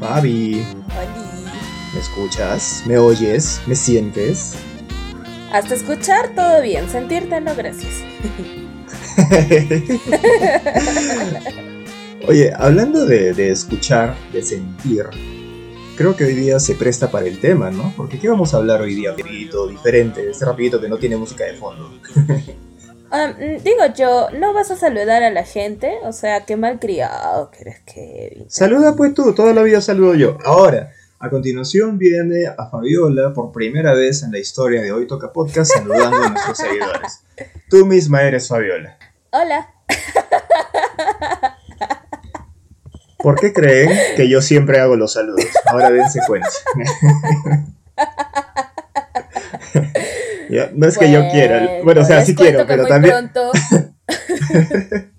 Fabi, Oli. ¿me escuchas? ¿Me oyes? ¿Me sientes? Hasta escuchar todo bien, sentirte no, gracias. Oye, hablando de, de escuchar, de sentir, creo que hoy día se presta para el tema, ¿no? Porque ¿qué vamos a hablar hoy día? Rapidito, diferente, este rapidito que no tiene música de fondo. Mm, digo yo, ¿no vas a saludar a la gente? O sea, qué mal criado que eres, Kevin. Saluda pues tú, toda la vida saludo yo. Ahora, a continuación viene a Fabiola por primera vez en la historia de Hoy Toca Podcast saludando a nuestros seguidores. Tú misma eres Fabiola. Hola. ¿Por qué creen que yo siempre hago los saludos? Ahora dense cuenta. Ya, no es que yo quiera. Bueno, o sea, sí quiero, que pero muy también. pronto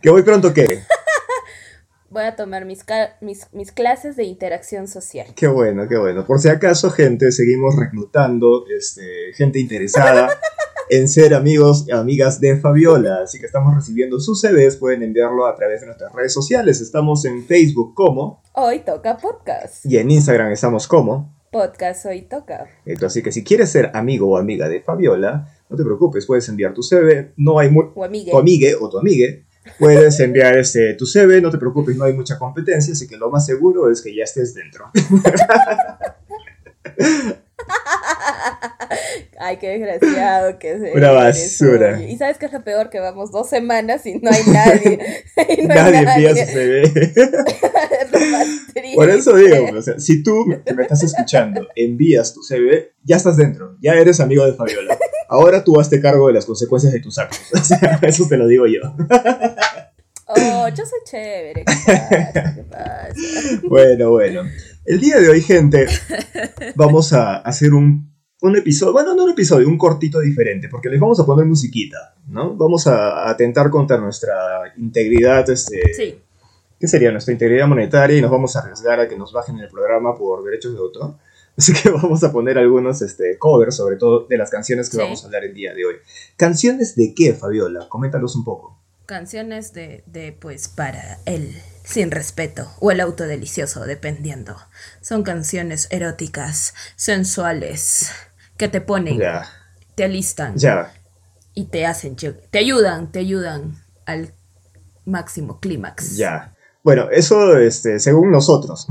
Que voy pronto, ¿qué? voy a tomar mis, mis, mis clases de interacción social. Qué bueno, qué bueno. Por si acaso, gente, seguimos reclutando este, gente interesada en ser amigos y amigas de Fabiola. Así que estamos recibiendo sus CVs. Pueden enviarlo a través de nuestras redes sociales. Estamos en Facebook como Hoy toca podcast. y en Instagram estamos como. Podcast hoy toca. Entonces, así que si quieres ser amigo o amiga de Fabiola, no te preocupes, puedes enviar tu CV. No hay mu- O amigue. tu amigue o tu amigue. Puedes enviar este, tu CV, no te preocupes, no hay mucha competencia, así que lo más seguro es que ya estés dentro. Ay, qué desgraciado que es. Una basura. Y sabes qué es lo peor, que vamos dos semanas y no hay nadie. Y no Nadie hay nadie. envía su CV. Por eso digo, o sea, si tú que me estás escuchando envías tu CV, ya estás dentro, ya eres amigo de Fabiola. Ahora tú hazte cargo de las consecuencias de tus actos. O sea, eso te lo digo yo. Oh, yo soy chévere. ¿Qué pasa? ¿Qué pasa? Bueno, bueno. El día de hoy, gente, vamos a hacer un, un episodio, bueno, no un episodio, un cortito diferente, porque les vamos a poner musiquita, ¿no? Vamos a atentar contra nuestra integridad, este, Sí. ¿Qué sería? Nuestra integridad monetaria y nos vamos a arriesgar a que nos bajen el programa por derechos de autor. Así que vamos a poner algunos este, covers, sobre todo de las canciones que Sí. vamos a hablar el día de hoy. ¿Canciones de qué, Fabiola? Coméntanos un poco. Canciones de, de, pues, para el sin respeto o el auto delicioso, dependiendo. Son canciones eróticas, sensuales, que te ponen, Ya, te alistan ya. y te hacen, te ayudan, te ayudan al máximo clímax. Ya. Bueno, eso, este, según nosotros,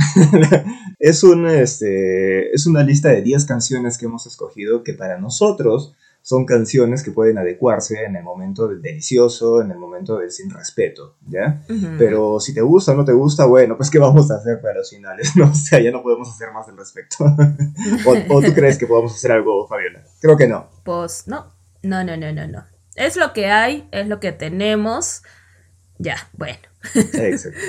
es, un, este, es una lista de 10 canciones que hemos escogido que para nosotros son canciones que pueden adecuarse en el momento del delicioso, en el momento del sin respeto, ¿ya? Pero si te gusta o no te gusta, bueno, pues ¿qué vamos a hacer para los finales? No, o sea, ya no podemos hacer más al respecto. o, o tú crees que podamos hacer algo, Fabiola? Creo que no. Pues no, no, no, no, no, no. Es lo que hay, es lo que tenemos. Ya, bueno. Exacto.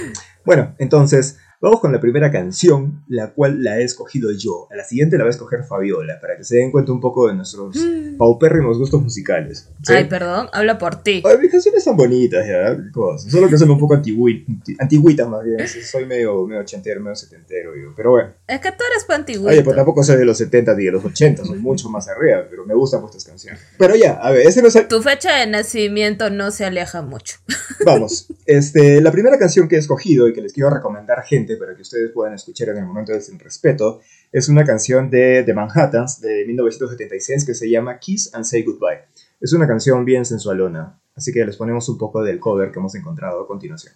Bueno, entonces, vamos con la primera canción, la cual la he escogido yo. A la siguiente la va a escoger Fabiola, para que se den cuenta un poco de nuestros paupérrimos gustos musicales. ¿sí? Ay, perdón, habla por ti. Ay, mis canciones son bonitas, ya, cosas. Solo que son un poco antigui- anti- antiguitas más bien. Soy medio, medio ochentero, medio setentero. Pero bueno. Es que tú eres antiguo. Oye, pues tampoco soy de los 70 ni de los 80, soy mucho más arriba, pero me gustan vuestras canciones. Pero ya, a ver, ese no es el... Tu fecha de nacimiento no se aleja mucho. Vamos, este, la primera canción que he escogido y que les quiero recomendar, gente, para que ustedes puedan escuchar en el momento del sin respeto, es una canción de The Manhattans de 1976 que se llama Kiss and Say Goodbye. Es una canción bien sensualona, así que les ponemos un poco del cover que hemos encontrado a continuación.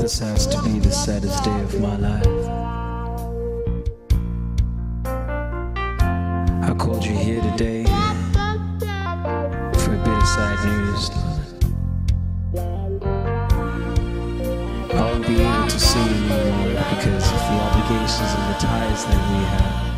This has to be the saddest day of my life. I called you here today for a bit of sad news. I won't be able to see you anymore because of the obligations and the ties that we have.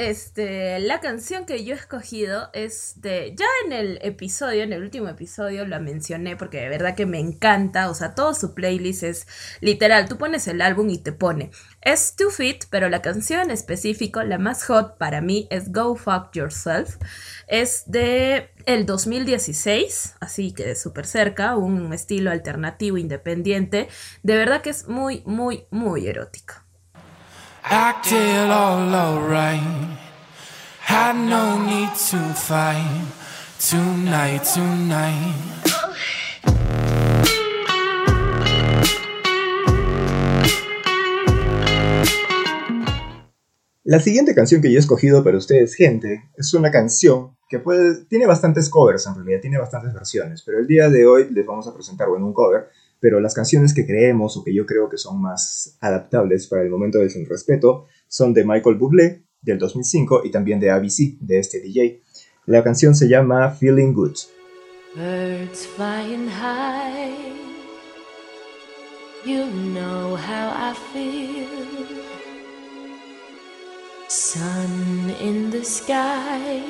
Este, la canción que yo he escogido es de. Ya en el episodio, en el último episodio, la mencioné porque de verdad que me encanta. O sea, todo su playlist es literal. Tú pones el álbum y te pone. Es Too Fit, pero la canción en específico, la más hot para mí, es Go Fuck Yourself. Es de el 2016, así que súper cerca, un estilo alternativo independiente. De verdad que es muy, muy, muy erótico acted all alright. Had no need to fight tonight, tonight. La siguiente canción que yo he escogido para ustedes, gente, es una canción que puede, tiene bastantes covers en realidad, tiene bastantes versiones, pero el día de hoy les vamos a presentar, bueno, un cover pero las canciones que creemos o que yo creo que son más adaptables para el momento del sin respeto son de Michael Bublé del 2005 y también de ABC, de este DJ. La canción se llama Feeling Good. Birds flying high, you know how I feel. Sun in the sky,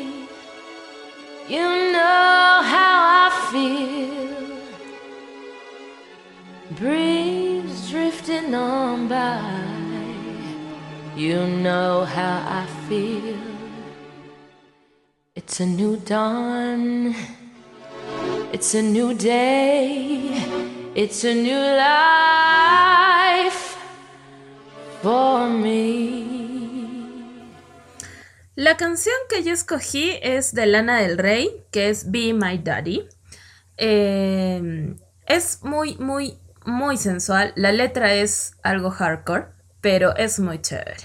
you know how I feel. Breeze drifting on by, you know how I feel. It's a new dawn. It's a new day. It's a new life for me. La canción que yo escogí es de Lana del Rey, que es Be My Daddy. Eh, es muy, muy, muy sensual. La letra es algo hardcore, pero es muy chévere.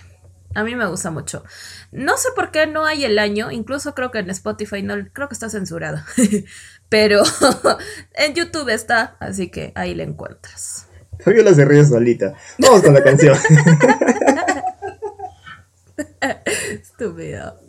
A mí me gusta mucho. No sé por qué no hay el año, incluso creo que en Spotify no, creo que está censurado. Pero en YouTube está, así que ahí la encuentras. Fabiola se ríe solita. Vamos con la canción. Estúpido.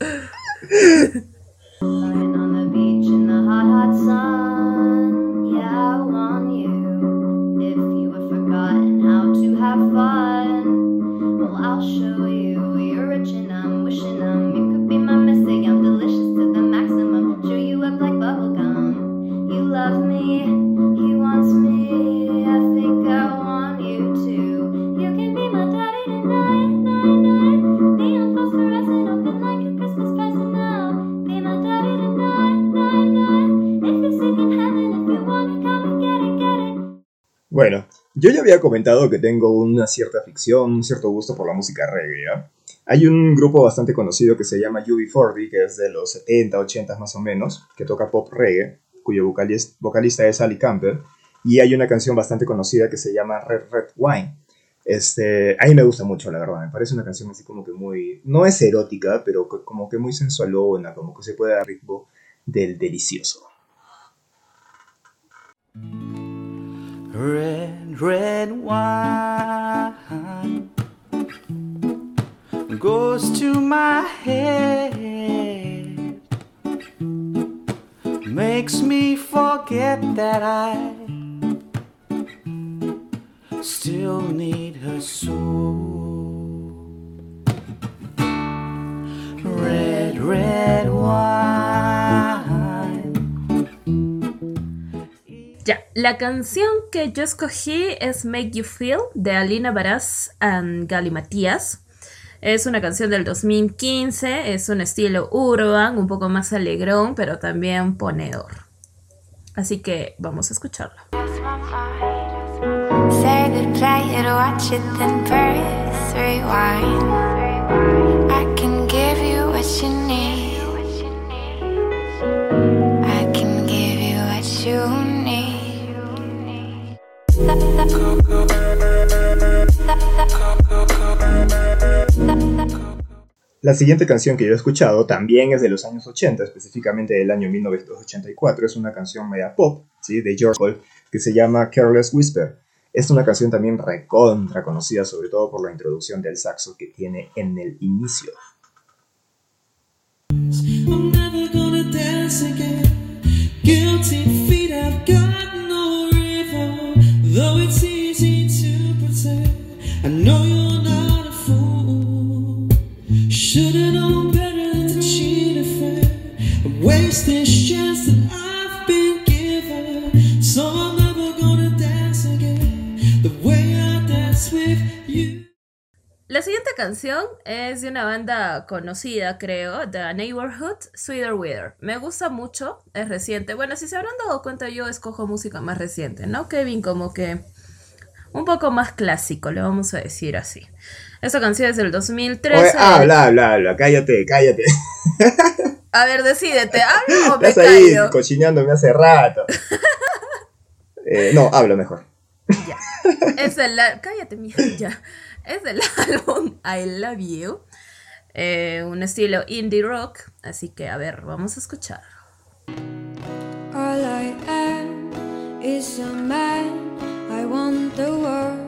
Bueno, yo ya había comentado que tengo una cierta ficción, un cierto gusto por la música reggae. Hay un grupo bastante conocido que se llama UB40, que es de los 70, 80 más o menos, que toca pop reggae, cuyo vocalis- vocalista es Ali Campbell. Y hay una canción bastante conocida que se llama Red Red Wine. Este, a mí me gusta mucho, la verdad. Me parece una canción así como que muy. No es erótica, pero co- como que muy sensualona, como que se puede dar ritmo del delicioso. Red, red wine goes to my head, makes me forget that I still need her so. La canción que yo escogí es Make You Feel de Alina Baraz and Gali Matías. Es una canción del 2015, es un estilo urban, un poco más alegrón, pero también ponedor. Así que vamos a escucharla. Say. La siguiente canción que yo he escuchado también es de los años 80, específicamente del año 1984. Es una canción media pop, ¿sí? De George Cole, que se llama Careless Whisper. Es una canción también recontra conocida, sobre todo por la introducción del saxo que tiene en el inicio. Canción es de una banda conocida, creo, The Neighborhood, Sweeter Weather. Me gusta mucho, es reciente. Bueno, si se habrán dado cuenta, yo escojo música más reciente, ¿no? Kevin, como que un poco más clásico, le vamos a decir así. Esta canción es del 2013. Oye, habla, habla, habla, cállate, cállate. A ver, decídete, ¿hablo o me Estás ahí callo? cochineándome hace rato. Eh, no, habla mejor. Ya. Es el. Cállate, mija, ya. Es del álbum I Love You. eh, un estilo indie rock, así que a ver, vamos a escuchar. All I am is a man. I want the world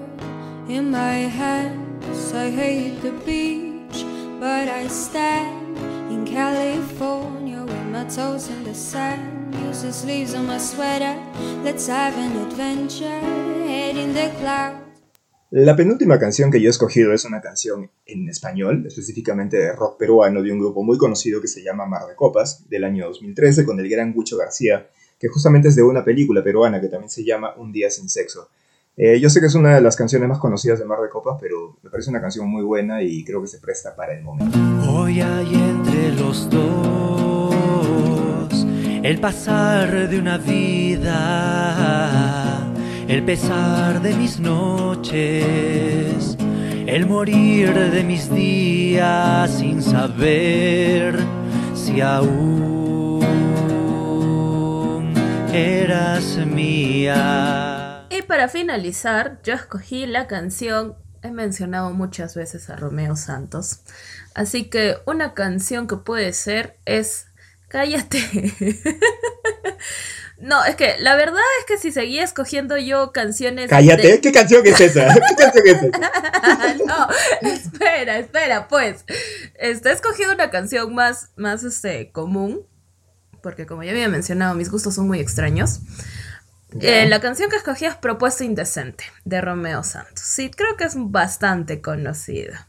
in my hands. I hate the beach, but I stand in California with my toes in the sand. Use the sleeves on my sweater. Let's have an adventure. In the clouds. La penúltima canción que yo he escogido es una canción en español, específicamente de rock peruano de un grupo muy conocido que se llama Mar de Copas, del año 2013, con el gran Gucho García, que justamente es de una película peruana que también se llama Un día sin sexo. Eh, yo sé que es una de las canciones más conocidas de Mar de Copas, pero me parece una canción muy buena y creo que se presta para el momento. Hoy hay entre los dos el pasar de una vida, el pesar de mis noches, el morir de mis días sin saber si aún eras mía. Y para finalizar, yo escogí la canción, he mencionado muchas veces a Romeo Santos, así que una canción que puede ser es Cállate. no, es que la verdad es que si seguía escogiendo yo canciones... Cállate, de- ¿qué canción es esa? ¿Qué canción es esa? no, espera, espera, pues. Este, he escogido una canción más, más este, común, porque como ya había mencionado, mis gustos son muy extraños. Eh, la canción que escogí es Propuesta Indecente, de Romeo Santos. Sí, creo que es bastante conocida.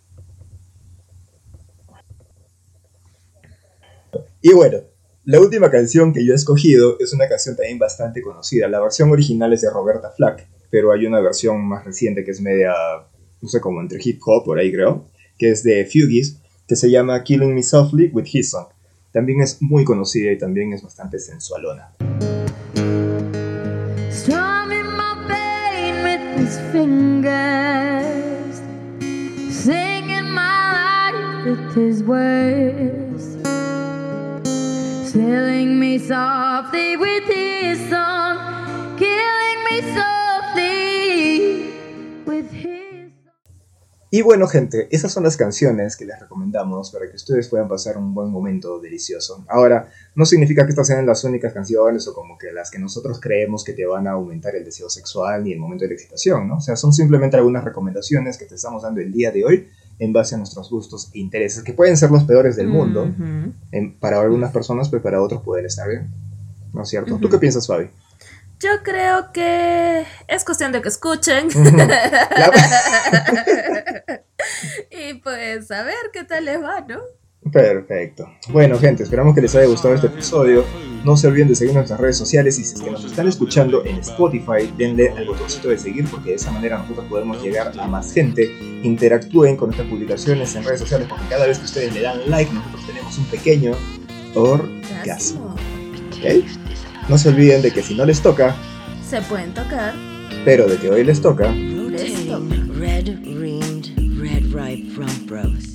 Y bueno, la última canción que yo he escogido es una canción también bastante conocida. La versión original es de Roberta Flack, pero hay una versión más reciente que es media, no sé, como entre hip hop, por ahí creo, que es de Fugees, que se llama Killing Me Softly with His Song. También es muy conocida y también es bastante sensualona. Killing me softly with his song, killing me softly with his. Y bueno, gente, esas son las canciones que les recomendamos para que ustedes puedan pasar un buen momento delicioso. Ahora, no significa que estas sean las únicas canciones o como que las que nosotros creemos que te van a aumentar el deseo sexual ni el momento de la excitación, ¿no? O sea, son simplemente algunas recomendaciones que te estamos dando el día de hoy en base a nuestros gustos e intereses, que pueden ser los peores del mundo. En- para algunas personas, pero para otros pueden estar bien. ¿No es cierto? ¿Tú Ujú. qué piensas, Fabi? Yo creo que es cuestión de que escuchen. y pues a ver qué tal les va, ¿no? Perfecto. Bueno, gente, esperamos que les haya gustado este episodio. No se olviden de seguir nuestras redes sociales y si es que nos están escuchando en Spotify, denle al botoncito de seguir porque de esa manera nosotros podemos llegar a más gente. Interactúen con nuestras publicaciones en redes sociales porque cada vez que ustedes le dan like, nosotros tenemos un pequeño orgasmo. ¿Ok? No se olviden de que si no les toca, Se pueden tocar. pero de que hoy les toca, Les toca. Red red ripe.